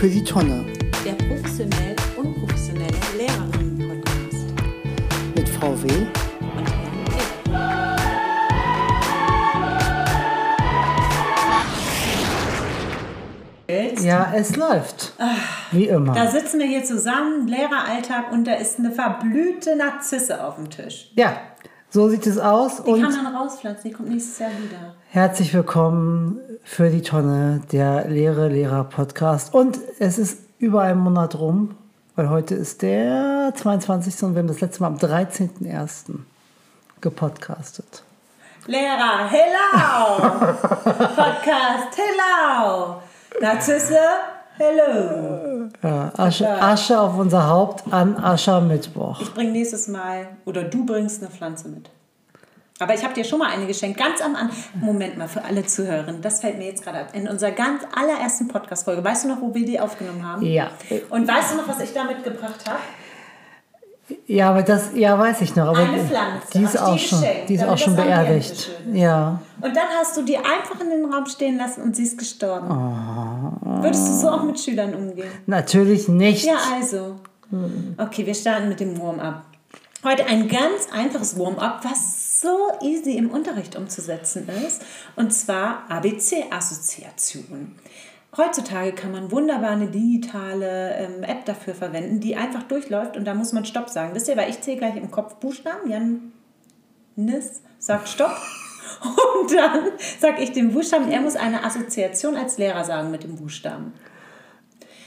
für die Tonne der professionell unprofessionelle Lehrerinnen-Podcast mit Frau W. und Herrn. Ja, es läuft. Wie Da immer. sitzen wir hier zusammen, Lehreralltag, und da ist eine verblühte Narzisse auf dem Tisch. Ja, so sieht es aus. Die Und kann man rauspflanzen, die kommt nächstes Jahr wieder. herzlich willkommen für die Tonne, der Lehre-Lehrer-Podcast. Und es ist über einen Monat rum, weil heute ist der 22. und wir haben das letzte Mal am 13.01. gepodcastet. Lehrer, hello! Podcast, hello! Narzisse, hello! Ja, Asche, Asche auf unser Haupt an Aschermittwoch. Ich bringe nächstes Mal, oder du bringst eine Pflanze mit. Aber ich habe dir schon mal eine geschenkt, ganz am Anfang. Moment mal, für alle Zuhörerinnen, das fällt mir jetzt gerade ab. In unserer ganz allerersten Podcast-Folge, weißt du noch, wo wir die aufgenommen haben? Ja. Und weißt du noch, was ich da mitgebracht habe? Ja, aber das, ja, weiß ich noch. Aber Eine Pflanze, die ist auch die schon, die ist auch schon beerdigt. Ja. Und dann hast du die einfach in den Raum stehen lassen und sie ist gestorben. Oh. Würdest du so auch mit Schülern umgehen? Natürlich nicht. Ja, also. Okay, wir starten mit dem Warm-up. Heute ein ganz einfaches Warm-up, was so easy im Unterricht umzusetzen ist. Und zwar ABC-Assoziation. Heutzutage kann man wunderbar eine digitale ähm, App dafür verwenden, die einfach durchläuft und da muss man Stopp sagen. Wisst ihr, weil ich zähle gleich im Kopf Buchstaben. Jan Nis sagt Stopp. Und dann sage ich den Buchstaben, er muss eine Assoziation als Lehrer sagen mit dem Buchstaben.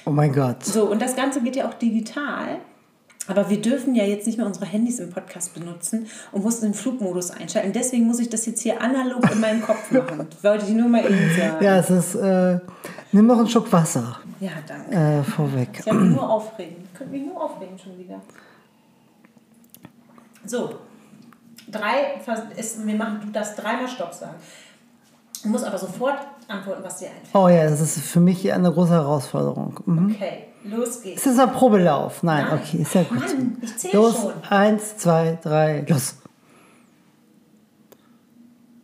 Oh mein Gott. So, und das Ganze geht ja auch digital. Aber wir dürfen ja jetzt nicht mehr unsere Handys im Podcast benutzen und mussten den Flugmodus einschalten. Deswegen muss ich das jetzt hier analog in meinem Kopf machen. Wollte ich nur mal eben sagen. Ja, es ist. Äh, nimm noch einen Schluck Wasser Ja, danke. äh, vorweg. Ich habe mich nur aufregen. Ich könnte mich nur aufregen schon wieder. So. Drei, ist, wir machen, du darfst dreimal Stopp sagen. Du musst aber sofort antworten, was dir einfällt. Oh ja, das ist für mich eine große Herausforderung. Mhm. Okay, los geht's. Ist das ein Probelauf? Nein, Nein. okay, ist ja gut. Mann, ich zähle los, schon. eins, zwei, drei, los.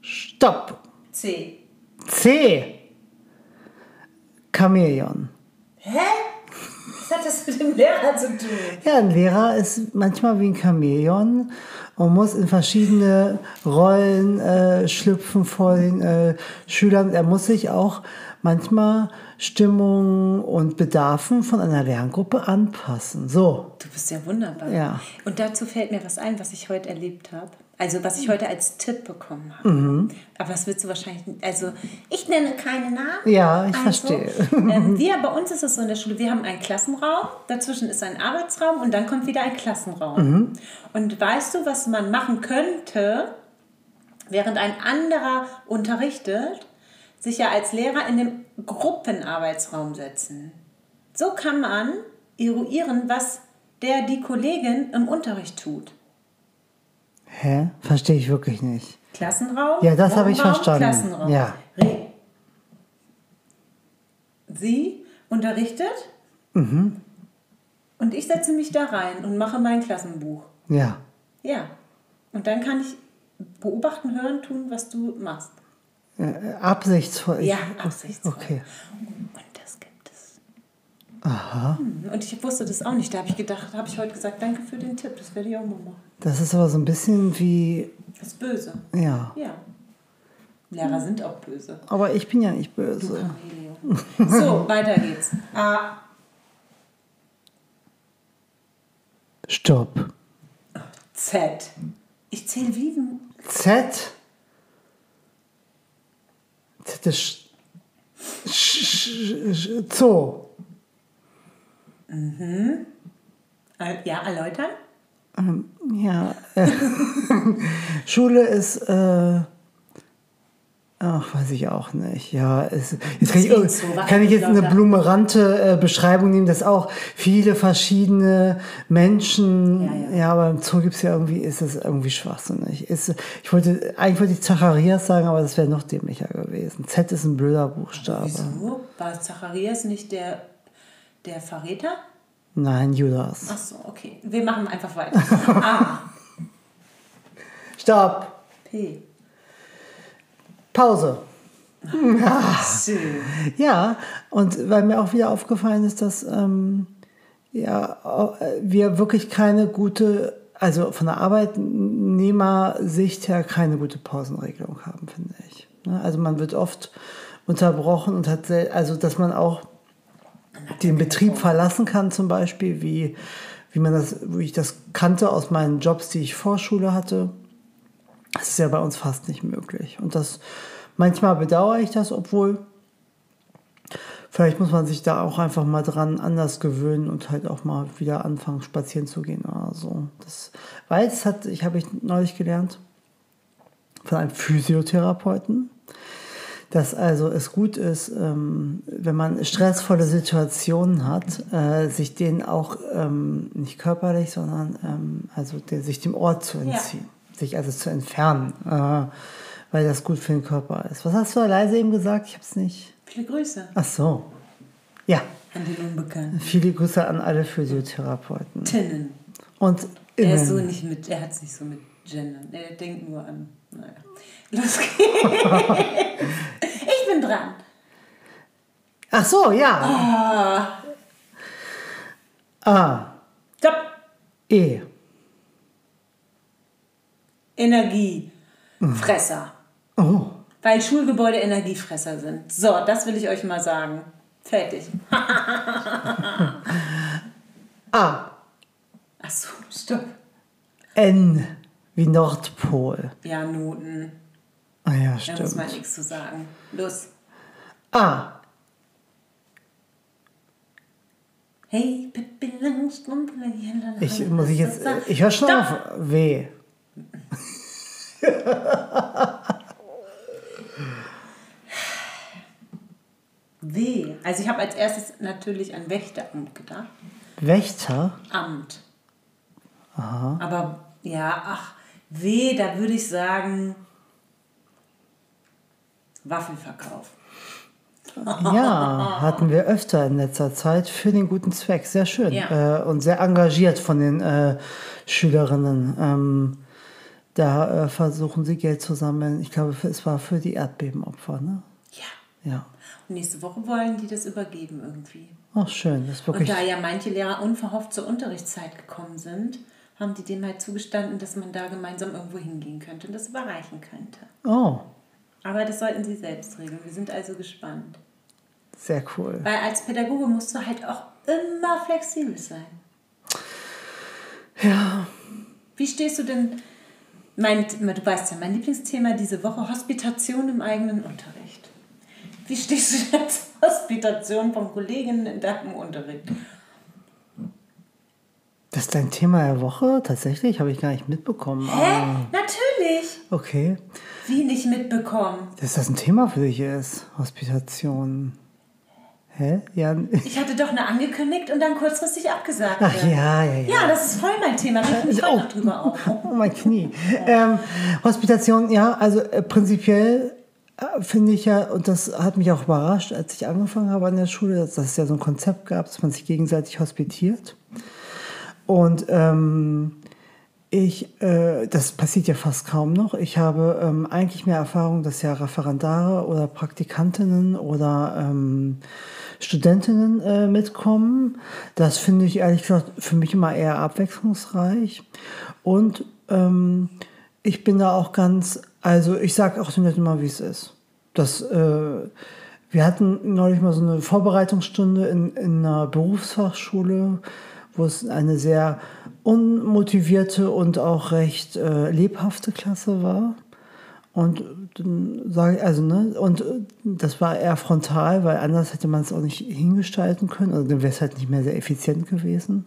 Stopp. C. C. Chamäleon. Hä? Was hat das mit dem Lehrer zu tun? Ja, ein Lehrer ist manchmal wie ein Chamäleon und muss in verschiedene Rollen äh, schlüpfen vor den äh, Schülern. Er muss sich auch manchmal Stimmungen und Bedarfen von einer Lerngruppe anpassen. So, Du bist ja wunderbar. Ja. Und dazu fällt mir was ein, was ich heute erlebt habe. Also was ich heute als Tipp bekommen habe. Mhm. Aber das wird du wahrscheinlich, also ich nenne keine Namen. Ja, ich also, verstehe. Ähm, wir, bei uns ist es so in der Schule, wir haben einen Klassenraum, dazwischen ist ein Arbeitsraum und dann kommt wieder ein Klassenraum. Mhm. Und weißt du, was man machen könnte, während ein anderer unterrichtet, sich ja als Lehrer in den Gruppenarbeitsraum setzen. So kann man eruieren, was der, die Kollegin im Unterricht tut. Hä? Verstehe ich wirklich nicht. Klassenraum. Ja, das habe ich verstanden. Klassenraum. Ja. Re Sie unterrichtet Mhm. und ich setze mich da rein und mache mein Klassenbuch. Ja. Ja. Und dann kann ich beobachten, hören, tun, was du machst. Äh, absichtsvoll. Ja, Ich- absichtsvoll. Okay. Und das gibt es. Aha. Hm, Und ich wusste das auch nicht. Da habe ich gedacht, habe ich heute gesagt, danke für den Tipp. Das werde ich auch mal machen. Das ist aber so ein bisschen wie, Das ist böse. ja. Ja. Lehrer sind auch böse. Aber ich bin ja nicht böse. Cornelio. So, weiter geht's. A, Stopp. Z. Ich zähle wie ein Z. Z ist Sch- Sch- Sch- Zoo. Äh, Ja, erläutern? Ja. Äh, Schule ist. Äh, ach, weiß ich auch nicht. Ja, es, jetzt kann ich, so, kann ich jetzt eine blumerante äh, Beschreibung nehmen, dass auch viele verschiedene Menschen. Ja, Ja, ja. aber im Zoo gibt es ja irgendwie, ist es irgendwie schwachsinnig. Ist, ich wollte, eigentlich wollte ich Zacharias sagen, aber das wäre noch dämlicher gewesen. Z ist ein blöder Buchstabe. Wieso? War Zacharias nicht der, der Verräter? Nein, Judas. Ach so, okay. Wir machen einfach weiter. A, Stopp. P, Pause. Ja. ja, und weil mir auch wieder aufgefallen ist, dass ähm, ja, wir wirklich keine gute, also von der Arbeitnehmersicht her keine gute Pausenregelung haben, finde ich. Ne? Also man wird oft unterbrochen und hat, also dass man auch den Betrieb verlassen kann, zum Beispiel, wie, wie man das, wie ich das kannte aus meinen Jobs, die ich Vorschule hatte. Das ist ja bei uns fast nicht möglich. Und das manchmal bedauere ich das, obwohl vielleicht muss man sich da auch einfach mal dran anders gewöhnen und halt auch mal wieder anfangen, spazieren zu gehen oder so. Das, weil es hat, ich habe ich neulich gelernt von einem Physiotherapeuten, dass also es gut ist, ähm, wenn man stressvolle Situationen hat, äh, sich denen auch ähm, nicht körperlich, sondern ähm, also der, sich dem Ort zu entziehen, ja. sich also zu entfernen, äh, weil das gut für den Körper ist. Was hast du leise eben gesagt? Ich habe es nicht. Viele Grüße. Ach so. Ja. An den Unbekannten. Viele Grüße an alle Physiotherapeuten. Tinnen. Und innen. Er ist so nicht mit, er hat es nicht so mit Gendern. Er denkt nur an. Naja. Los geht's. ich bin dran. Ach so, ja. Ah. A. Stopp. E. Energiefresser. Oh. Weil Schulgebäude Energiefresser sind. So, das will ich euch mal sagen. Fertig. A. Achso, stopp. N wie Nordpol. Ja, Noten. Ah ja, Da stimmt. muss man nichts zu sagen. Los. A. Hey, Pippi Langstrumpf. Ich muss ich jetzt. Ich höre schon auf. W. W. Also ich habe als erstes natürlich an Wächteramt gedacht. Wächter. Amt. Aber ja, ach, W, da würde ich sagen Waffelverkauf. Ja, hatten wir öfter in letzter Zeit für den guten Zweck. Sehr schön. Ja. Äh, und sehr engagiert von den äh, Schülerinnen. Ähm, da äh, versuchen sie Geld zu sammeln. Ich glaube, es war für die Erdbebenopfer. Ne? Ja. Ja. Und nächste Woche wollen die das übergeben irgendwie. Ach, schön. Das ist Und wirklich. da ja manche Lehrer unverhofft zur Unterrichtszeit gekommen sind, haben die dem halt zugestanden, dass man da gemeinsam irgendwo hingehen könnte und das überreichen könnte. Oh, Aber das sollten sie selbst regeln. Wir sind also gespannt. sehr cool. Weil als Pädagoge musst du halt auch immer flexibel sein. Ja. Wie stehst du denn, mein, du weißt ja, mein Lieblingsthema diese Woche, Hospitation im eigenen Unterricht. Wie stehst du denn zur Hospitation von Kolleginnen in deinem Unterricht? Das ist dein Thema der Woche? Tatsächlich? Habe ich gar nicht mitbekommen. Hä? Ah, Natürlich. okay. Wie nicht mitbekommen? Dass das ein Thema für dich ist. Hospitation. Hä? Ja. Ich hatte doch eine angekündigt und dann kurzfristig abgesagt. Ach ja, ja, ja. Ja, das ist voll mein Thema. Da ich mich heute Oh. noch drüber auf. Oh, mein Knie. Ähm, Hospitation, ja, also äh, prinzipiell äh, finde ich ja, und das hat mich auch überrascht, als ich angefangen habe an der Schule, dass es ja so ein Konzept gab, dass man sich gegenseitig hospitiert. Und ähm, ich, äh, das passiert ja fast kaum noch. Ich habe ähm, eigentlich mehr Erfahrung, dass ja Referendare oder Praktikantinnen oder ähm, Studentinnen äh, mitkommen. Das finde ich ehrlich gesagt für mich immer eher abwechslungsreich. Und ähm, ich bin da auch ganz, also ich sage auch den Leuten mal, wie es ist. Das, äh, wir hatten neulich mal so eine Vorbereitungsstunde in, in einer Berufsfachschule, wo es eine sehr unmotivierte und auch recht äh, lebhafte Klasse war. Und also, ne, und äh, das war eher frontal, weil anders hätte man es auch nicht hingestalten können. Also dann wäre es halt nicht mehr sehr effizient gewesen.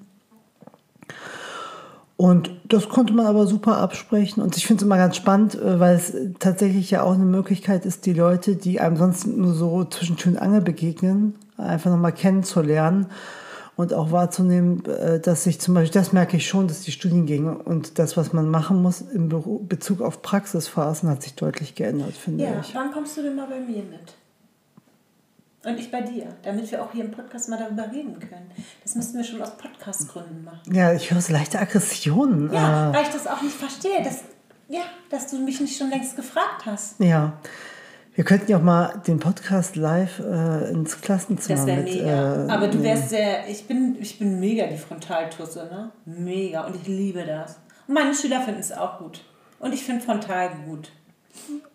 Und das konnte man aber super absprechen. Und ich finde es immer ganz spannend, äh, weil es tatsächlich ja auch eine Möglichkeit ist, die Leute, die einem sonst nur so zwischen Tür und Angel begegnen, einfach nochmal kennenzulernen und auch wahrzunehmen, äh, dass sich zum Beispiel, das merke ich schon, dass die Studiengänge und das, was man machen muss im Beru- Bezug auf Praxisphasen, hat sich deutlich geändert, finde Ja, ich. wann kommst du denn mal bei mir mit? Und ich bei dir, damit wir auch hier im Podcast mal darüber reden können. Das müssten wir schon aus Podcastgründen machen. Ja, ich höre so leichte Aggressionen. Ja, äh, weil ich das auch nicht verstehe, dass, ja, dass du mich nicht schon längst gefragt hast. Ja. Wir könnten ja auch mal den Podcast live äh, ins Klassenzimmer Das wäre mega. äh, Aber du wärst sehr, ich bin, ich bin mega die Frontaltusse, ne? Mega. Und ich liebe das. Und meine Schüler finden es auch gut. Und ich finde Frontal gut.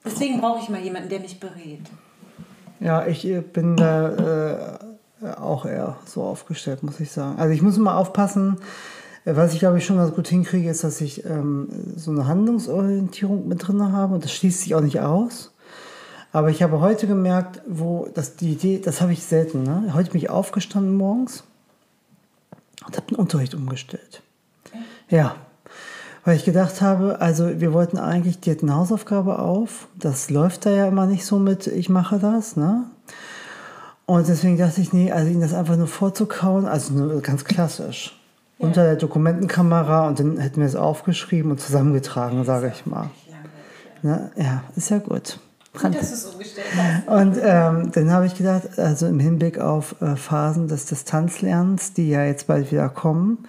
Deswegen brauche ich mal jemanden, der mich berät. Ja, ich äh, bin da äh, auch eher so aufgestellt, muss ich sagen. Also ich muss immer aufpassen. Äh, Was ich glaube ich schon ganz gut hinkriege, ist, dass ich ähm, so eine Handlungsorientierung mit drin habe und das schließt sich auch nicht aus. Aber ich habe heute gemerkt, wo das die Idee, das habe ich selten. Ne? Heute bin ich aufgestanden morgens und habe den Unterricht umgestellt. Ja, weil ich gedacht habe, also wir wollten eigentlich, die hat eine Hausaufgabe auf. Das läuft da ja immer nicht so mit, ich mache das, ne? Und deswegen dachte ich, nee, also ihnen das einfach nur vorzukauen, also nur ganz klassisch. Unter der Dokumentenkamera und dann hätten wir es aufgeschrieben und zusammengetragen, sage ich mal. Ne? Ja, ist ja gut. Gut, dass du es umgestellt hast. Und ähm, dann habe ich gedacht, also im Hinblick auf äh, Phasen des Distanzlernens, die ja jetzt bald wieder kommen,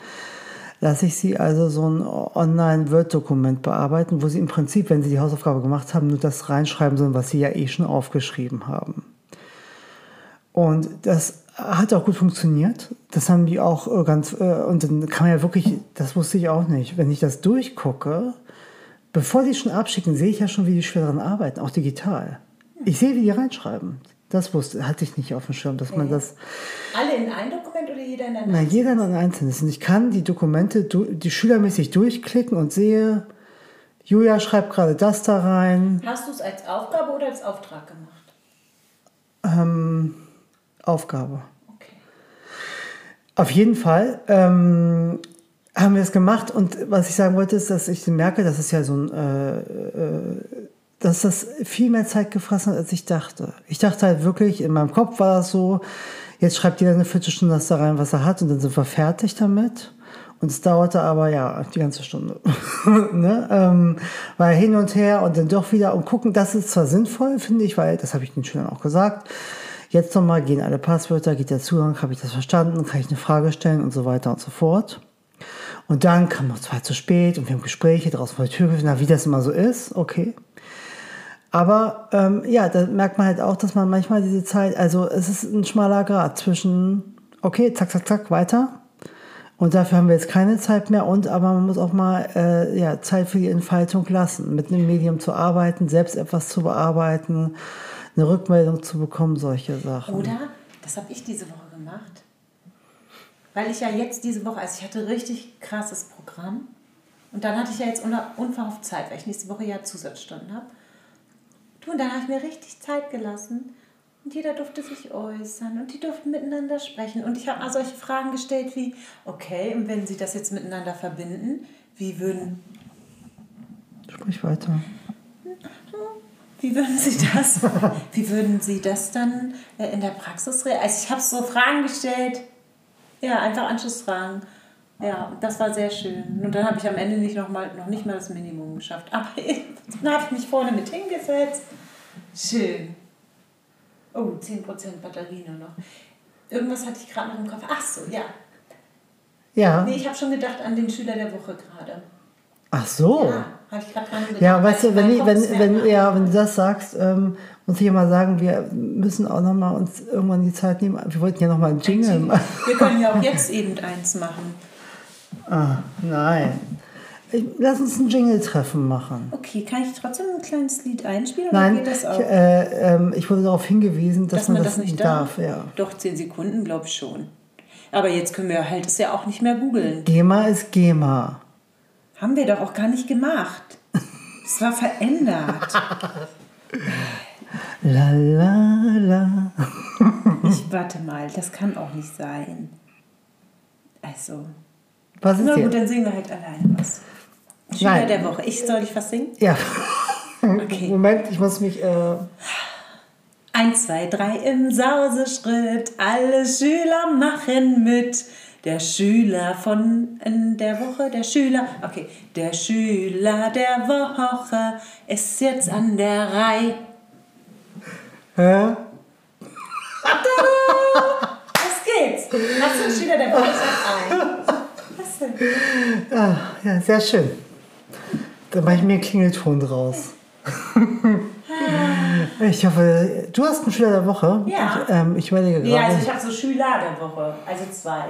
lasse ich sie also so ein Online-Word-Dokument bearbeiten, wo sie im Prinzip, wenn sie die Hausaufgabe gemacht haben, nur das reinschreiben sollen, was sie ja eh schon aufgeschrieben haben. Und das hat auch gut funktioniert. Das haben die auch äh, ganz, äh, und dann kann man ja wirklich, das wusste ich auch nicht, wenn ich das durchgucke, bevor die schon abschicken, sehe ich ja schon, wie die Schüler daran arbeiten, auch digital. Ich sehe, wie die reinschreiben. Das wusste, hatte ich nicht auf dem Schirm, dass man das, Alle in ein Dokument oder jeder in ein na, jeder noch ein einzelnes. Und ich kann die Dokumente, die schülermäßig durchklicken und sehe, Julia schreibt gerade das da rein, Hast du es als Aufgabe oder als Auftrag gemacht? ähm, Aufgabe. Okay. Auf jeden Fall ähm, haben wir es gemacht und was ich sagen wollte, ist, dass ich merke, dass es ja so ein, äh, äh, dass das viel mehr Zeit gefressen hat, als ich dachte. Ich dachte halt wirklich, in meinem Kopf war das so, jetzt schreibt jeder eine Viertelstunde das da rein, was er hat und dann sind wir fertig damit. Und es dauerte aber ja die ganze Stunde. ne? ähm, weil hin und her und dann doch wieder und gucken, das ist zwar sinnvoll, finde ich, weil, das habe ich den Schülern auch gesagt, jetzt nochmal gehen alle Passwörter, geht der Zugang, habe ich das verstanden, kann ich eine Frage stellen und so weiter und so fort. Und dann kam noch zwei zu spät und wir haben Gespräche draußen vor der Tür, na, wie das immer so ist, okay. Aber ähm, ja, da merkt man halt auch, dass man manchmal diese Zeit, also es ist ein schmaler Grad zwischen, okay, zack, zack, zack, weiter. Und dafür haben wir jetzt keine Zeit mehr und aber man muss auch mal äh, ja, Zeit für die Entfaltung lassen, mit einem Medium zu arbeiten, selbst etwas zu bearbeiten, eine Rückmeldung zu bekommen, solche Sachen. Oder, das habe ich diese Woche gemacht. Weil ich ja jetzt diese Woche, also ich hatte richtig krasses Programm. Und dann hatte ich ja jetzt unverhofft Zeit, weil ich nächste Woche ja Zusatzstunden habe. Du, und dann habe ich mir richtig Zeit gelassen. Und jeder durfte sich äußern und die durften miteinander sprechen. Und ich habe mal solche Fragen gestellt wie, okay, und wenn sie das jetzt miteinander verbinden, wie würden, Sprich weiter. Wie würden Sie das, wie würden Sie das dann äh, in der Praxis? Also ich habe so Fragen gestellt, ja, einfach Anschlussfragen. Ja, das war sehr schön. Und dann habe ich am Ende nicht noch, mal, noch nicht mal das Minimum geschafft. Aber dann habe ich mich vorne mit hingesetzt. Schön. Oh, 10% Batterie nur noch. Irgendwas hatte ich gerade noch im Kopf. Ach so, ja. Ja. Nee, ich habe schon gedacht an den Schüler der Woche gerade. Ach so. Ja, habe ich gerade dran gedacht. Ja, weißt du, wenn, ich, wenn, wenn, ja, wenn du das sagst, ähm, muss ich ja mal sagen, wir müssen auch noch mal uns irgendwann die Zeit nehmen. Wir wollten ja noch mal einen Jingle machen. Wir können ja auch jetzt eben eins machen. Ah, nein. Lass uns ein Jingle-Treffen machen. Okay, kann ich trotzdem ein kleines Lied einspielen oder Nein, geht das auch? ich, äh, ähm, ich wurde darauf hingewiesen, dass, Dass man das nicht nicht darf? darf. Ja. Doch, 10 Sekunden, glaube ich schon. Aber jetzt können wir halt es ja auch nicht mehr googeln. GEMA ist GEMA. Haben wir doch auch gar nicht gemacht. Es war verändert. La la la. Ich warte mal, das kann auch nicht sein. Also, Was ist na gut, hier? dann singen wir halt alleine was. Schüler Nein. der Woche. Ich soll ich was singen? Ja. Okay. Moment, ich muss mich. Äh, Eins, zwei, drei im Sauseschritt, alle Schüler machen mit. Der Schüler von in der Woche, der Schüler, okay, der Schüler der Woche ist jetzt an der Reihe. Hä? Was geht's? Du einen Schüler der Woche? Sag ein. Was denn? Ah, ja, sehr schön. Da mache ich mir einen Klingelton draus. Ich hoffe, du hast einen Schüler der Woche. Ja. Ich, ähm, ich überlege gerade. Ja, also ich habe so Schüler der Woche, also zwei.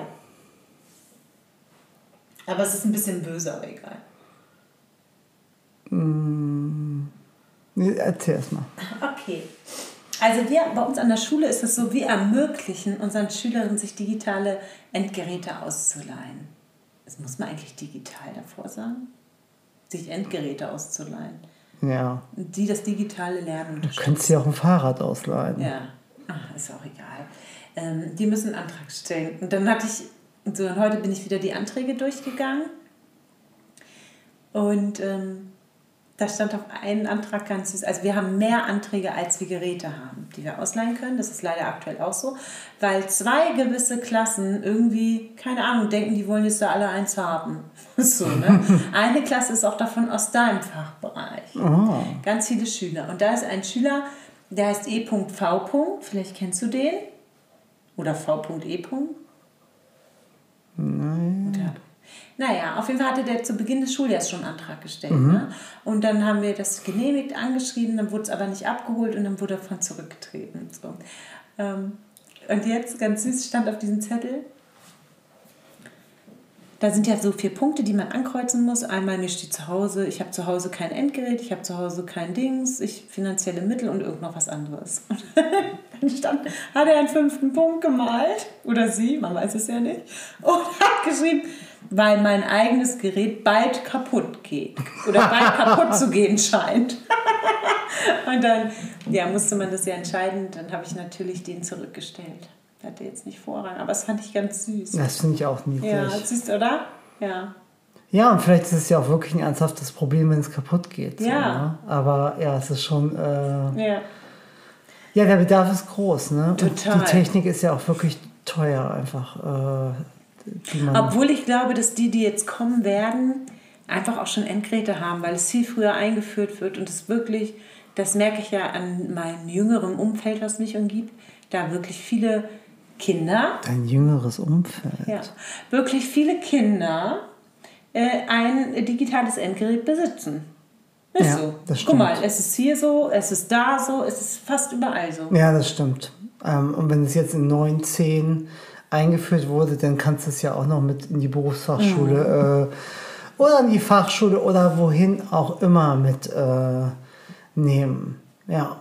Aber es ist ein bisschen böse, aber egal. Nee, Erzähl erst mal. Okay. Also wir bei uns an der Schule ist es so, wir ermöglichen unseren Schülerinnen, sich digitale Endgeräte auszuleihen. Das muss man eigentlich digital davor sagen? Sich Endgeräte auszuleihen. Ja. Die das digitale Lernen Du könntest dir auch ein Fahrrad ausleihen. Ja, Ach, ist auch egal. Ähm, die müssen einen Antrag stellen. Und dann hatte ich, so, und heute bin ich wieder die Anträge durchgegangen. Und ähm, da stand auf einen Antrag ganz süß. Also wir haben mehr Anträge, als wir Geräte haben, die wir ausleihen können. Das ist leider aktuell auch so. Weil zwei gewisse Klassen irgendwie, keine Ahnung, denken, die wollen jetzt da alle eins haben. so, ne? Eine Klasse ist auch davon aus deinem Fachbereich. Oh. Ganz viele Schüler. Und da ist ein Schüler, der heißt E.V. Vielleicht kennst du den? Oder V.E. Nein. Naja, auf jeden Fall hatte der zu Beginn des Schuljahres schon einen Antrag gestellt. Ne? Und dann haben wir das genehmigt, angeschrieben, dann wurde es aber nicht abgeholt und dann wurde er von zurückgetreten. So. Ähm, und jetzt, ganz süß, stand auf diesem Zettel, da sind ja so vier Punkte, die man ankreuzen muss. Einmal mir steht zu Hause, ich habe zu Hause kein Endgerät, ich habe zu Hause kein Dings, ich finanzielle Mittel und irgend noch was anderes. Und dann stand, hat er einen fünften Punkt gemalt, oder sie, man weiß es ja nicht, und hat geschrieben, weil mein eigenes Gerät bald kaputt geht oder bald kaputt zu gehen scheint. und dann ja, musste man das ja entscheiden, dann habe ich natürlich den zurückgestellt. Hatte jetzt nicht Vorrang, aber das fand ich ganz süß. Das finde ich auch niedlich. Ja, du, oder? Ja. Ja, und vielleicht ist es ja auch wirklich ein ernsthaftes Problem, wenn es kaputt geht. So, Ja. ne? Aber ja, es ist schon. Äh, Ja. ja, der Bedarf ist groß. Ne? Und Total. die Technik ist ja auch wirklich teuer, einfach. Äh, Obwohl ich glaube, dass die, die jetzt kommen werden, einfach auch schon Endgeräte haben, weil es viel früher eingeführt wird und es wirklich, das merke ich ja an meinem jüngeren Umfeld, was mich umgibt, da wirklich viele Kinder, ein jüngeres Umfeld. ja, wirklich viele Kinder äh, ein digitales Endgerät besitzen. Ist Ja, so. das Guck stimmt. mal, es ist hier so, es ist da so, es ist fast überall so. Ja, das stimmt. Ähm, und wenn es jetzt in 9, 10 eingeführt wurde, dann kannst du es ja auch noch mit in die Berufsfachschule äh, oder in die Fachschule oder wohin auch immer mit äh, nehmen. Ja,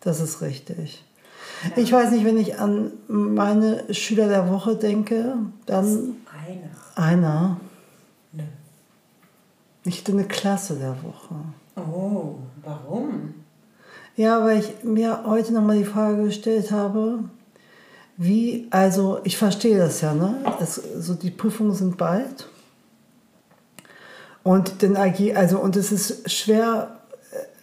das ist richtig. Ich weiß nicht, wenn ich an meine Schüler der Woche denke, dann Einer. einer. Nö. Ich hätte eine Klasse der Woche. Oh, warum? Ja, weil ich mir heute nochmal die Frage gestellt habe, wie, also ich verstehe das ja, ne? Es, so die Prüfungen sind bald. Und dann agi- also und es ist schwer,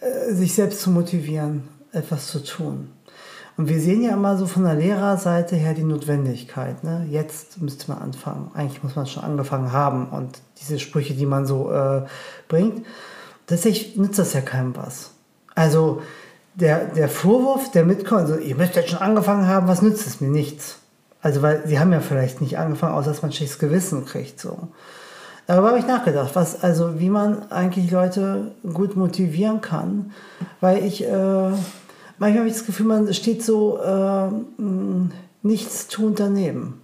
äh, sich selbst zu motivieren, etwas zu tun. Und wir sehen ja immer so von der Lehrerseite her die Notwendigkeit. Ne? Jetzt müsste man anfangen. Eigentlich muss man schon angefangen haben. Und diese Sprüche, die man so äh, bringt, tatsächlich nützt das ja keinem was. Also der, der Vorwurf, der mitkommt, also ihr müsst jetzt schon angefangen haben, was nützt es mir? Nichts. Also weil sie haben ja vielleicht nicht angefangen, außer dass man schlechtes Gewissen kriegt. So. Darüber habe ich nachgedacht, was, also wie man eigentlich Leute gut motivieren kann. Weil ich, äh, manchmal habe ich das Gefühl, man steht so äh, nichts tun daneben.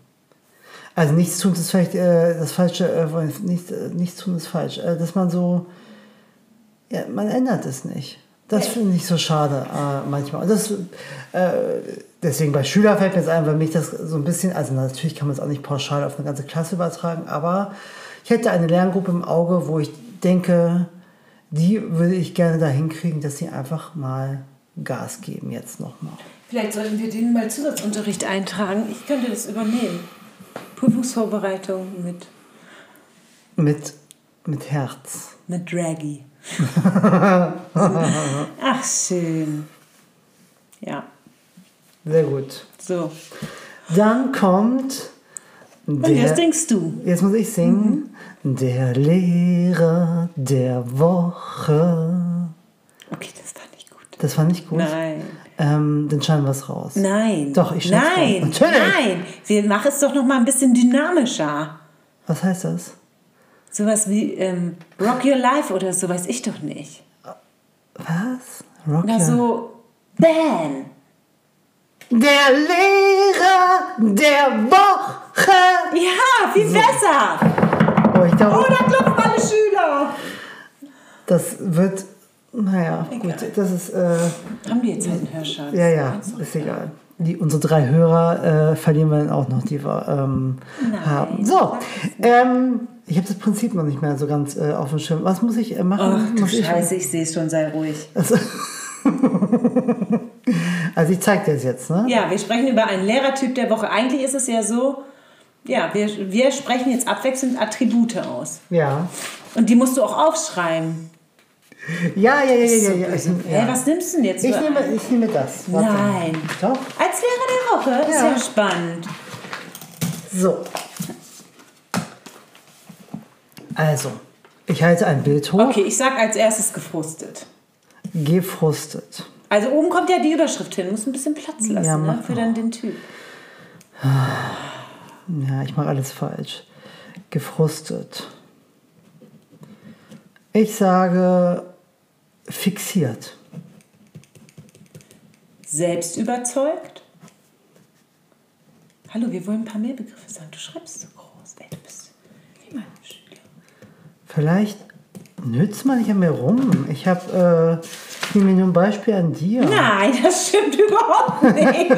Also nichts tun ist vielleicht äh, das Falsche, äh, nichts, äh, nichts tun ist falsch. Äh, dass man so, ja, man ändert es nicht. Das finde ich so schade äh, manchmal. Das, äh, deswegen bei Schülern fällt mir jetzt ein, weil mich das so ein bisschen, also natürlich kann man es auch nicht pauschal auf eine ganze Klasse übertragen, aber ich hätte eine Lerngruppe im Auge, wo ich denke, die würde ich gerne dahin kriegen, dass sie einfach mal Gas geben jetzt nochmal. Vielleicht sollten wir denen mal Zusatzunterricht eintragen. Ich könnte das übernehmen. Prüfungsvorbereitung mit, Mit, mit Herz. mit Draggy. Ach, schön. Ja, Sehr gut. so. Dann kommt Und der, jetzt denkst du. jetzt muss ich singen, der Lehrer der Woche. Okay, das fand ich gut. Das fand ich gut. Nein. Ähm, dann schneiden wir es raus. Nein. Doch, ich schneid's Nein. raus. Natürlich. Nein. Wir machen es doch noch mal ein bisschen dynamischer. Was heißt das? Sowas wie ähm, Rock Your Life oder so, weiß ich doch nicht. Was? Rock Na Your- so, Bam! Der Lehrer der Woche. Ja, viel besser! Oh, ich Oh, da klopfen alle Schüler! das wird. Naja, gut, das ist. Äh, Haben die jetzt halt einen Hörschatz? ja, ja, ist egal. Die, unsere drei Hörer äh, verlieren wir dann auch noch, die wir ähm, haben. So, ähm, ich habe das Prinzip noch nicht mehr so ganz äh, auf dem Schirm. Was muss ich äh, machen? Ach du muss ich, Scheiße, ich sehe es schon, sei ruhig. also ich zeige dir das jetzt, ne? Ja, wir sprechen über einen Lehrertyp der Woche. Eigentlich ist es ja so, ja, wir, wir sprechen jetzt abwechselnd Attribute aus. Ja. Und die musst du auch aufschreiben. Ja, ja, ja, ja, ja. Ich, ja. was nimmst du denn jetzt? ich, nehme, einen? ich nehme das. Warte. Nein. Doch. Als Lehrer der Woche? Ist Ja. ja spannend. So. Also, ich halte ein Bild hoch. Okay, ich sag als erstes gefrustet. Gefrustet. Also oben kommt ja die Überschrift hin. Muss ein bisschen Platz lassen, Ja, ne? mach Für dann den Typ. Ja, ich mache alles falsch. Gefrustet. Ich sage fixiert. Selbst überzeugt. Hallo, wir wollen ein paar mehr Begriffe sagen. Du schreibst so groß. Ey, du bist wie meine Schüler. Vielleicht nützt man nicht an mir rum. Ich habe, äh, ich nehme mir nur ein Beispiel an dir. Nein, das stimmt überhaupt nicht.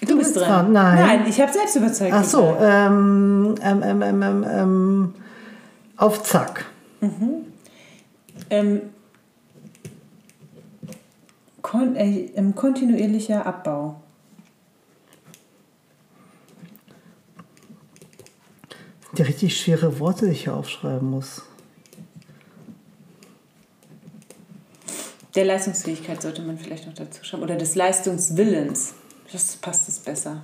Du bist bist dran. dran. Nein. Nein, ich habe selbst überzeugt. Ach so, ähm, ähm, ähm, ähm, ähm, ähm, auf Zack. Ähm, kon äh, ähm, kontinuierlicher Abbau. Sind ja richtig schwere Worte, die ich hier aufschreiben muss. Der Leistungsfähigkeit sollte man vielleicht noch dazu schreiben. Oder des Leistungswillens. Das passt es besser.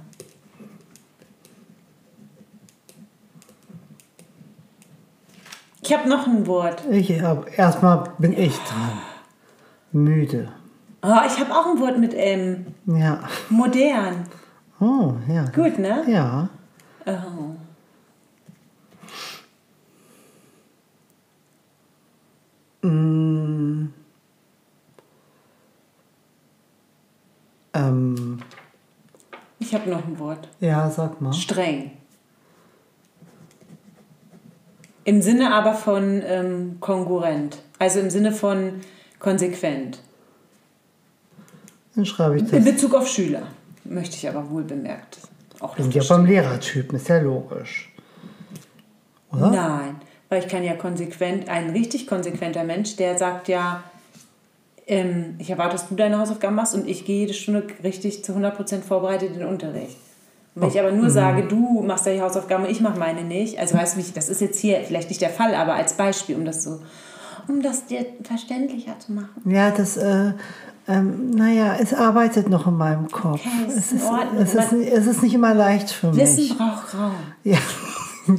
Ich habe noch ein Wort. Ich hab, erstmal bin ich dran. Müde. Oh, ich habe auch ein Wort mit M. Ja. Modern. Oh, ja. Gut, ne? Ja. Oh. Ich habe noch ein Wort. ja, sag mal. Streng. Im Sinne aber von ähm, kongruent. Also im Sinne von konsequent. Dann schreibe ich In das. Bezug auf Schüler. Möchte ich aber wohl bemerkt. Auch sind ja beim Lehrertypen, ist ja logisch. Oder? Nein, weil ich kann ja konsequent, ein richtig konsequenter Mensch, der sagt ja, ähm, ich erwarte, dass du deine Hausaufgaben machst und ich gehe jede Stunde richtig zu 100% vorbereitet in den Unterricht. Und wenn ich aber nur sage, du machst deine Hausaufgaben und ich mache meine nicht, also weißt du, das ist jetzt hier vielleicht nicht der Fall, aber als Beispiel, um das so, um das dir verständlicher zu machen. Ja, das, äh, ähm, naja, es arbeitet noch in meinem Kopf. Okay, ist es, ist, es, ist, es ist nicht immer leicht für mich. Wissen braucht Raum. Ja.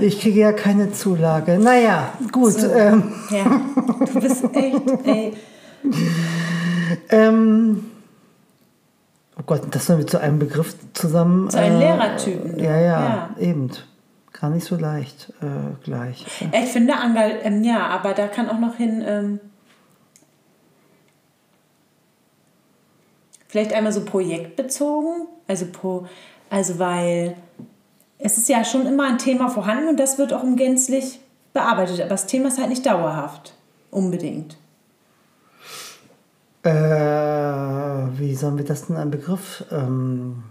Ich kriege ja keine Zulage. Naja, gut. So. Ähm, Ja, du bist echt, ey. Ähm, oh Gott, das sollen wir zu einem Begriff zusammen. Zu einem Lehrertypen, Ja, ja, ja. eben. Gar nicht so leicht äh, gleich. Ich finde Angal, ähm, ja, aber da kann auch noch hin, ähm, vielleicht einmal so projektbezogen, also, pro, also weil es ist ja schon immer ein Thema vorhanden und das wird auch gänzlich bearbeitet, aber das Thema ist halt nicht dauerhaft, unbedingt. Äh, wie sollen wir das denn einen Begriff ähm,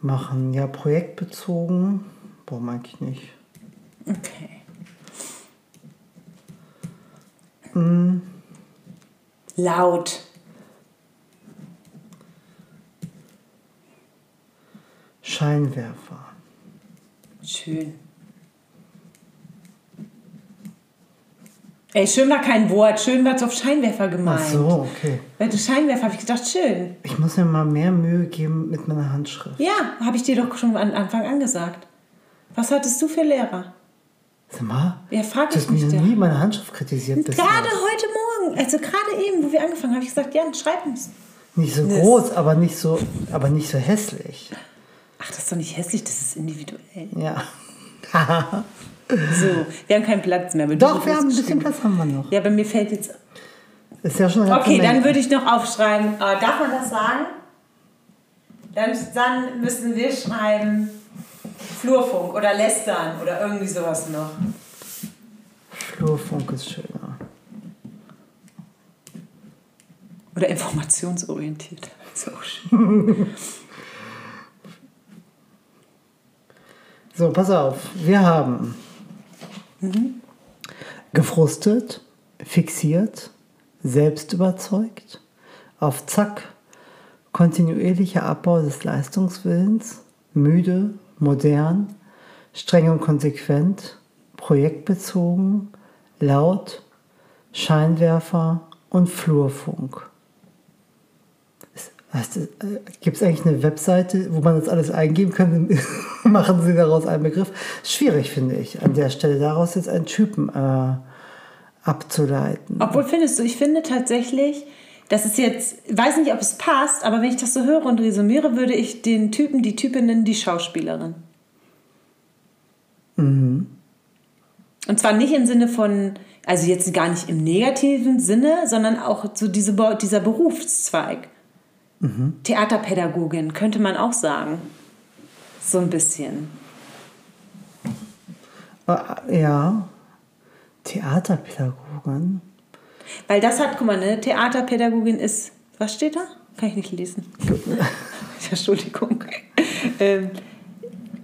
machen? Ja, projektbezogen. Warum eigentlich nicht? Okay. Laut. Scheinwerfer. Schön. Ey, schön war kein Wort. Schön war es auf Scheinwerfer gemeint. Ach so, okay. Weil du Scheinwerfer, habe ich gedacht, schön. Ich muss mir mal mehr Mühe geben mit meiner Handschrift. Ja, habe ich dir doch schon am Anfang angesagt. Was hattest du für Lehrer? Sag mal, Ja, frag du hast mich mir da. nie meine Handschrift kritisiert. Gerade heute Morgen, also gerade eben, wo wir angefangen haben, habe ich gesagt, Jan, schreib uns. Nicht so Das- groß, aber nicht so, aber nicht so hässlich. Ach, das ist doch nicht hässlich, das ist individuell. Ja. So, wir haben keinen Platz mehr. Doch, wir haben ein bisschen Platz haben wir noch. Ja, aber mir fällt jetzt. Ist ja schon Okay, dann würde ich noch aufschreiben. Äh, darf man das sagen? Dann, dann müssen wir schreiben Flurfunk oder Lästern oder irgendwie sowas noch. Flurfunk ist schöner. Oder informationsorientiert. Ist auch schön. So, pass auf. Wir haben gefrustet, fixiert, selbst überzeugt, auf Zack, kontinuierlicher Abbau des Leistungswillens, müde, modern, streng und konsequent, projektbezogen, laut, Scheinwerfer und Flurfunk. Gibt es eigentlich eine Webseite, wo man das alles eingeben kann? Machen Sie daraus einen Begriff? Schwierig, finde ich, an der Stelle daraus jetzt einen Typen äh, abzuleiten. Obwohl findest du, ich finde tatsächlich, das ist jetzt, weiß nicht, ob es passt, aber wenn ich das so höre und resümiere, würde ich den Typen, die Typin nennen, die Schauspielerin. Und zwar nicht im Sinne von, also jetzt gar nicht im negativen Sinne, sondern auch so diese, dieser Berufszweig. Theaterpädagogin könnte man auch sagen. So ein bisschen. Äh, ja, Theaterpädagogin. Weil das hat, guck mal, ne, Theaterpädagogin ist, was steht da? Kann ich nicht lesen. Entschuldigung. Ähm,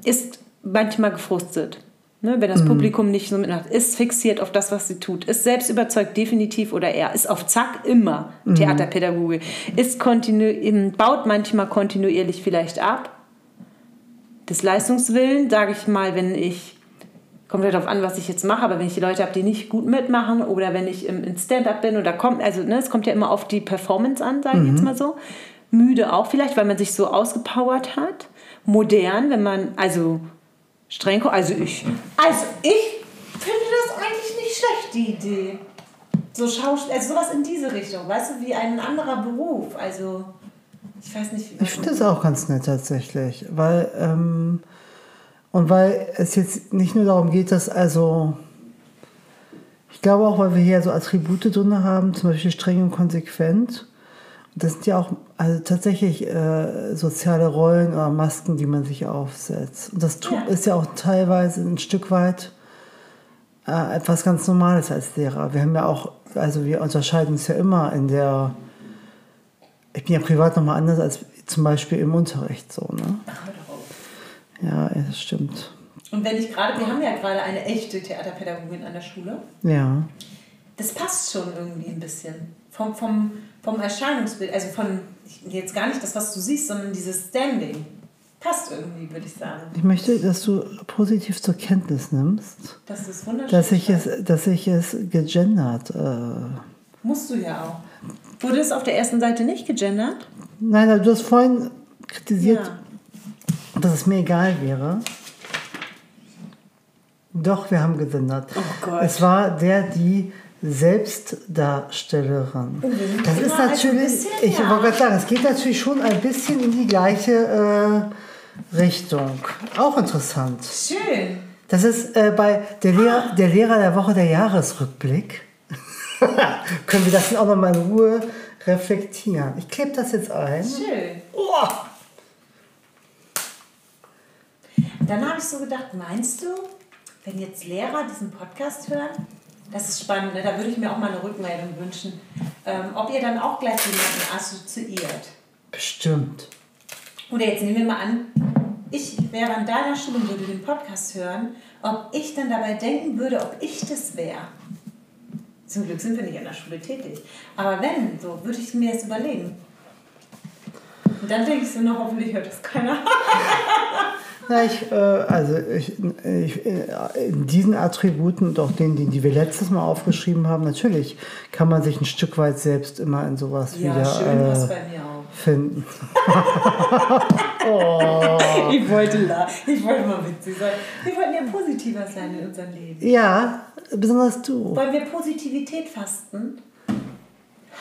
ist manchmal gefrustet. Ne, wenn das Publikum nicht so mitmacht, ist fixiert auf das, was sie tut, ist selbst überzeugt, definitiv oder eher, ist auf Zack immer Theaterpädagoge, ist kontinu im- baut manchmal kontinuierlich vielleicht ab. Das Leistungswillen, sage ich mal, wenn ich, kommt ja darauf an, was ich jetzt mache, aber wenn ich die Leute habe, die nicht gut mitmachen oder wenn ich im, in Stand-up bin oder kommt, also ne, es kommt ja immer auf die Performance an, sage ich jetzt mal so. Müde auch vielleicht, weil man sich so ausgepowert hat. Modern, wenn man, also streng, also ich, also ich finde das eigentlich nicht schlecht, die Idee. So Schauspiel, also sowas in diese Richtung, weißt du, wie ein anderer Beruf, also ich weiß nicht, wie Ich finde das auch ganz nett tatsächlich, weil ähm, und weil es jetzt nicht nur darum geht, dass also ich glaube auch, weil wir hier so Attribute drin haben, zum Beispiel streng und konsequent. Das sind ja auch also tatsächlich äh, soziale Rollen oder Masken, die man sich aufsetzt. Und das Ja. ist ja auch teilweise ein Stück weit äh, etwas ganz Normales als Lehrer. Wir haben ja auch, also wir unterscheiden uns ja immer in der ich bin ja privat nochmal anders als zum Beispiel im Unterricht so, ne? Ach, ja, das stimmt. Und wenn ich gerade, wir haben ja gerade eine echte Theaterpädagogin an der Schule, Ja. das passt schon irgendwie ein bisschen. Vom, vom, vom Erscheinungsbild, also von, jetzt gar nicht das, was du siehst, sondern dieses Standing. Passt irgendwie, würde ich sagen. Ich möchte, dass du positiv zur Kenntnis nimmst, Das ist wunderschön. dass ich es, dass ich es gegendert. Äh, Musst du ja auch. Wurde es auf der ersten Seite nicht gegendert? nein, du hast vorhin kritisiert, Ja. dass es mir egal wäre. Doch, wir haben gegendert. Oh Gott. Es war der, die Selbstdarstellerin. Oh, das ist natürlich, bisschen, ich ja. wollte gerade sagen, es geht natürlich schon ein bisschen in die gleiche äh, Richtung. Auch interessant. Schön. Das ist äh, bei der, Lehrer, der Lehrer der Woche der Jahresrückblick. Können wir das auch nochmal in Ruhe reflektieren. Ich klebe das jetzt ein. Schön. Oh, Dann habe ich so gedacht, meinst du, wenn jetzt Lehrer diesen Podcast hören, das ist spannend, ne? da würde ich mir auch mal eine Rückmeldung wünschen, ähm, ob ihr dann auch gleich jemanden assoziiert. bestimmt. Oder jetzt nehmen wir mal an, ich wäre an deiner Schule und würde den Podcast hören, ob ich dann dabei denken würde, ob ich das wäre. Zum Glück sind wir nicht an der Schule tätig. Aber wenn, so würde ich mir das überlegen. Und dann denke ich so noch, hoffentlich hört das keiner. Na, ich, äh, also ich, ich, äh, in diesen Attributen und auch denen, die, wir letztes Mal aufgeschrieben haben, natürlich kann man sich ein Stück weit selbst immer in sowas Ja, wieder schön was äh, bei mir auch. finden. Ich wollte la ich wollte mal witzig sein. Wir wollten ja positiver sein in unserem Leben. Ja, besonders du. Wollen wir Positivität fasten?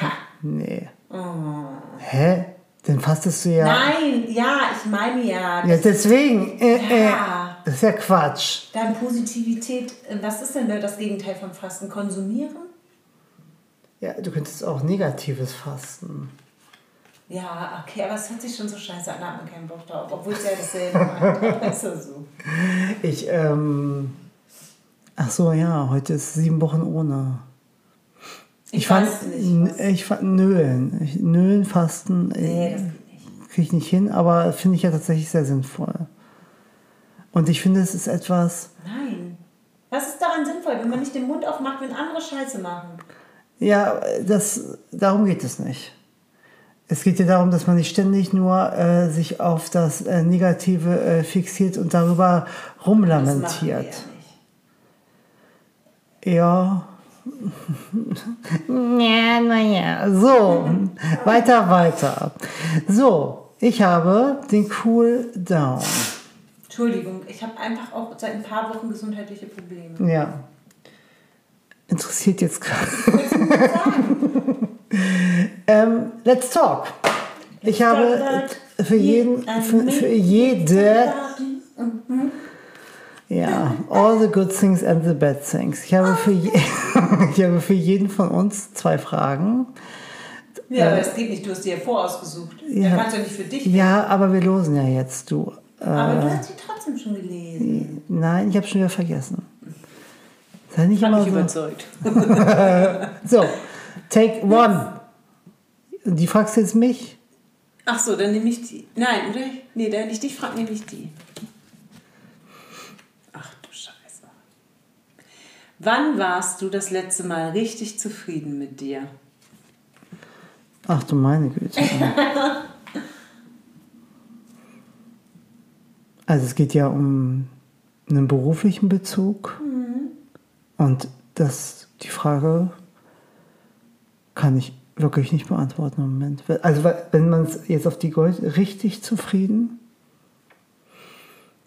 Ha. Nee. Oh. Hä? Dann fastest du ja. Nein, ja, ich meine ja. Ja, deswegen. Äh, äh, Ja. das ist ja Quatsch. Dann Positivität, äh, was ist denn das Gegenteil von Fasten? Konsumieren? Ja, du könntest auch negatives Fasten. Ja, okay, aber es hört sich schon so scheiße an, da hat man keinen Bock drauf, obwohl es ja dasselbe macht. Ist ja so. Ich, ähm. Ach so, ja, heute ist sieben Wochen ohne. Ich, Ich fand, nicht. Ich fand Nölen. Fasten, Nee, äh, nicht. kriege ich nicht hin, aber finde ich ja tatsächlich sehr sinnvoll. Und ich finde, es ist etwas, Nein. Was ist daran sinnvoll, wenn man nicht den Mund aufmacht, wenn andere Scheiße machen? ja, das, darum geht es nicht. Es geht ja darum, dass man nicht ständig nur äh, sich auf das äh, Negative äh, fixiert und darüber Das machen wir rumlamentiert. ja nicht. Ja. Ja, naja. So, weiter, weiter. So, ich habe den Cool Down. Entschuldigung, ich habe einfach auch seit ein paar Wochen gesundheitliche Probleme. Ja. Interessiert jetzt gerade. ähm, let's talk. Ich habe für jeden, für, für jede, ja, all the good things and the bad things. Ich habe für, je, ich habe für jeden von uns zwei Fragen. Ja, aber das geht nicht, du hast die ja vorausgesucht. Ja. Ja. kannst du nicht für dich. Ja, aber wir losen ja jetzt, du. Äh, Aber du hast sie trotzdem schon gelesen. nein, ich habe schon wieder vergessen. Sei nicht immer so. überzeugt. So, take one. Die fragst du jetzt mich? Ach so, dann nehme ich die. Nein, oder? Nee, wenn ich dich frage, nehme ich die. Ach du Scheiße. Wann warst du das letzte Mal richtig zufrieden mit dir? Ach du meine Güte. Also es geht ja um einen beruflichen Bezug. Und das, die Frage kann ich wirklich nicht beantworten im Moment. Also wenn man es jetzt auf die Gold richtig zufrieden,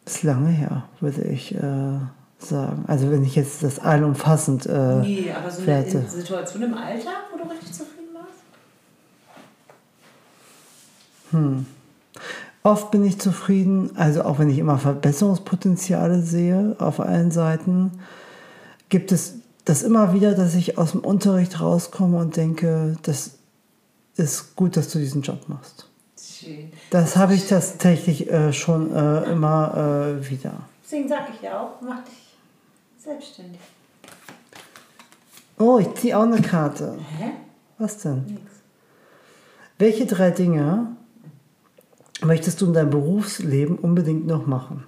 ist lange her, würde ich äh, sagen. Also wenn ich jetzt das allumfassend äh, Nee, aber so eine Situation im Alltag, wo du richtig zufrieden warst? Oft bin ich zufrieden, also auch wenn ich immer Verbesserungspotenziale sehe auf allen Seiten, gibt es das immer wieder, dass ich aus dem Unterricht rauskomme und denke, das ist gut, dass du diesen Job machst. Schön. Das habe ich tatsächlich äh, schon äh, immer äh, wieder. Deswegen sage ich ja auch, mach dich selbstständig. Oh, ich ziehe auch eine Karte. Hä? Was denn? Nix. Welche drei Dinge möchtest du in deinem Berufsleben unbedingt noch machen?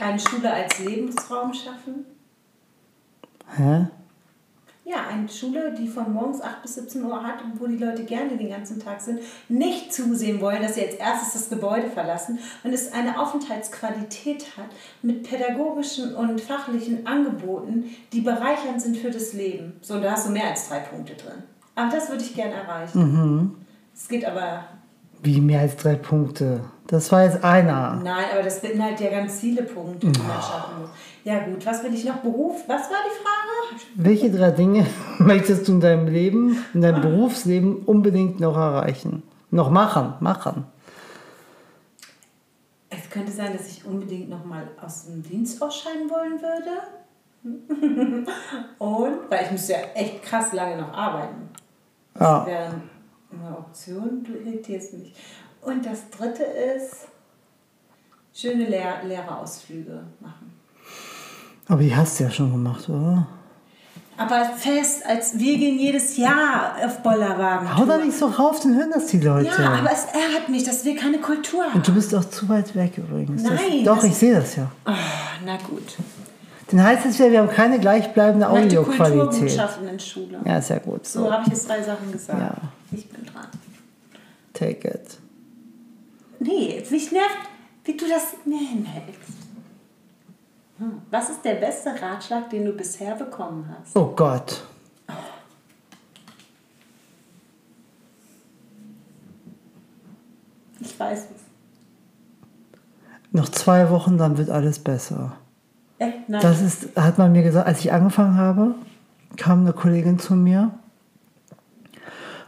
Eine Schule als Lebensraum schaffen. Hä? Ja, eine Schule, die von morgens 8 bis 17 Uhr hat und wo die Leute gerne den ganzen Tag sind, nicht zusehen wollen, dass sie als erstes das Gebäude verlassen und es eine Aufenthaltsqualität hat mit pädagogischen und fachlichen Angeboten, die bereichernd sind für das Leben. So, und da hast du mehr als drei Punkte drin. Aber das würde ich gerne erreichen. Es geht aber, Wie mehr als drei Punkte? Das war jetzt einer. nein, aber das beinhaltet ja ganz viele Punkte, die man schaffen muss. Ja gut, was will ich noch? Beruf? Was war die Frage? Welche drei Dinge möchtest du in deinem Leben, in deinem Berufsleben unbedingt noch erreichen? Noch machen, machen. Es könnte sein, dass ich unbedingt noch mal aus dem Dienst ausscheiden wollen würde. Und, weil ich müsste ja echt krass lange noch arbeiten. Das Ja. wäre eine Option, du irritierst mich. Und das dritte ist, schöne Lehr Lehrerausflüge machen. Aber die hast du ja schon gemacht, oder? Aber fest, als wir gehen jedes Jahr auf Bollerwagen. Hau da nicht so rauf, dann hören das die Leute. Ja, aber es ärgert mich, dass wir keine Kultur haben. Und du bist auch zu weit weg übrigens. Nein, das, doch, das- ich sehe das ja. Ah, na gut. Dann heißt es ja, wir haben keine gleichbleibende Audioqualität. Schule. Ja, ja gut. So So, habe ich jetzt drei Sachen gesagt. Ja. Ich bin dran. take it. Nee, mich nervt, wie du das mir hinhältst. Hm. Was ist der beste Ratschlag, den du bisher bekommen hast? Oh Gott. Ich weiß es. Noch zwei Wochen, dann wird alles besser. Echt? Nein. Das ist, hat man mir gesagt, als ich angefangen habe, kam eine Kollegin zu mir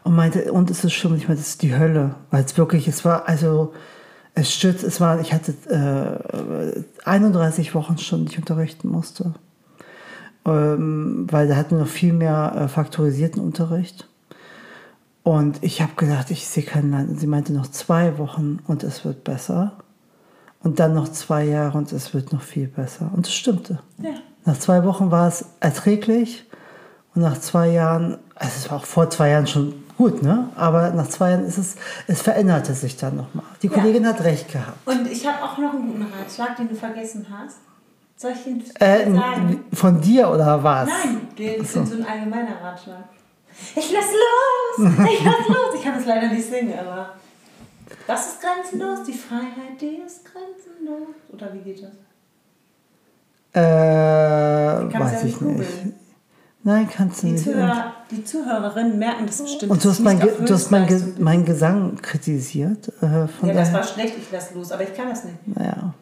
und meinte, und es ist schlimm, ich meine, das ist die Hölle, weil es wirklich, es war, also, es stürzt, es war, ich hatte äh, 31 Wochen schon, die ich unterrichten musste. ähm, weil da hatten wir noch viel mehr äh, faktorisierten Unterricht. Und ich habe gedacht, ich sehe kein Land. Und sie meinte noch zwei Wochen und es wird besser. Und dann noch zwei Jahre und es wird noch viel besser. Und es stimmte. Ja. Nach zwei Wochen war es erträglich und nach zwei Jahren, also es war auch vor zwei Jahren schon gut, ne? Aber nach zwei Jahren ist es, es veränderte sich dann nochmal. Die Ja. Kollegin hat recht gehabt. Und ich habe auch noch einen guten Ratschlag, den du vergessen hast. Soll ich ihn Äh, sagen? von dir oder was? Nein, der ist so. ein allgemeiner Ratschlag. Ich lass los! Ich lass los! Ich kann es leider nicht singen, aber. Was ist grenzenlos? Die Freiheit, die ist grenzenlos. Oder wie geht das? Äh, weiß ja ich nicht nicht. Nein, kannst du Die, nicht. Zuhörer, die Zuhörerinnen merken das bestimmt. Und du hast, mein, du hast mein, Ge mein Gesang kritisiert. Äh, Ja, das daher, war schlecht, ich lass los, aber ich kann das nicht. naja.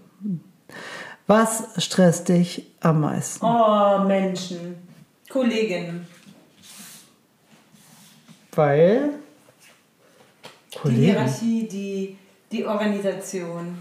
Was stresst dich am meisten? Oh, Menschen. Kolleginnen. Weil. Die Kollegen. Hierarchie, die, die Organisation.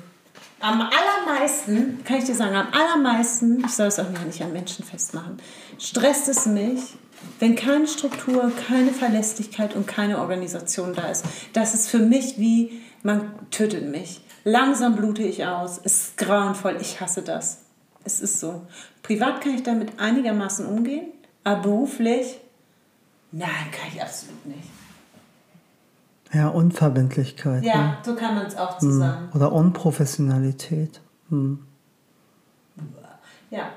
Am allermeisten, kann ich dir sagen, am allermeisten, ich soll es auch nicht an Menschen festmachen, stresst es mich, wenn keine Struktur, keine Verlässlichkeit und keine Organisation da ist. Das ist für mich wie, man tötet mich. Langsam blute ich aus. Es ist grauenvoll. Ich hasse das. Es ist so. Privat kann ich damit einigermaßen umgehen, aber beruflich, nein, kann ich absolut nicht. Ja, Unverbindlichkeit. Ne? Ja, so kann man es auch zusammen. Oder Unprofessionalität. Hm. Ja.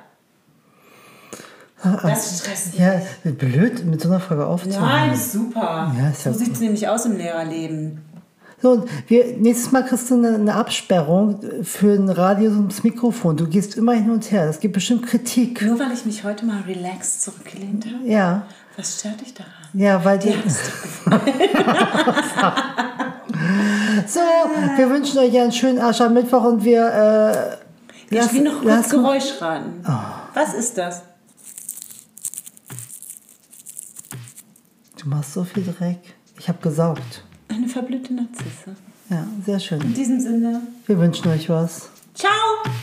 Ah, Das stresst mich. Ja, blöd, mit so einer Frage aufzuhören. Nein, ist super. Ja, so ja sieht es nämlich aus im Lehrerleben. So, und wir, nächstes Mal kriegst du eine, eine Absperrung für ein Radio und das Mikrofon. Du gehst immer hin und her. Es gibt bestimmt Kritik. Nur weil ich mich heute mal relaxed zurückgelehnt habe. Ja, Was stört dich daran? ja, weil die. So, wir wünschen euch einen schönen Aschermittwoch und wir. Äh, Ich will noch kurz Geräusch raten. Was ist das? Du machst so viel Dreck. Ich habe gesaugt. Eine verblühte Narzisse. Ja, sehr schön. In diesem Sinne, Wir wünschen euch was. ciao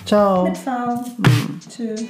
Ciao. mit V. Tschüss.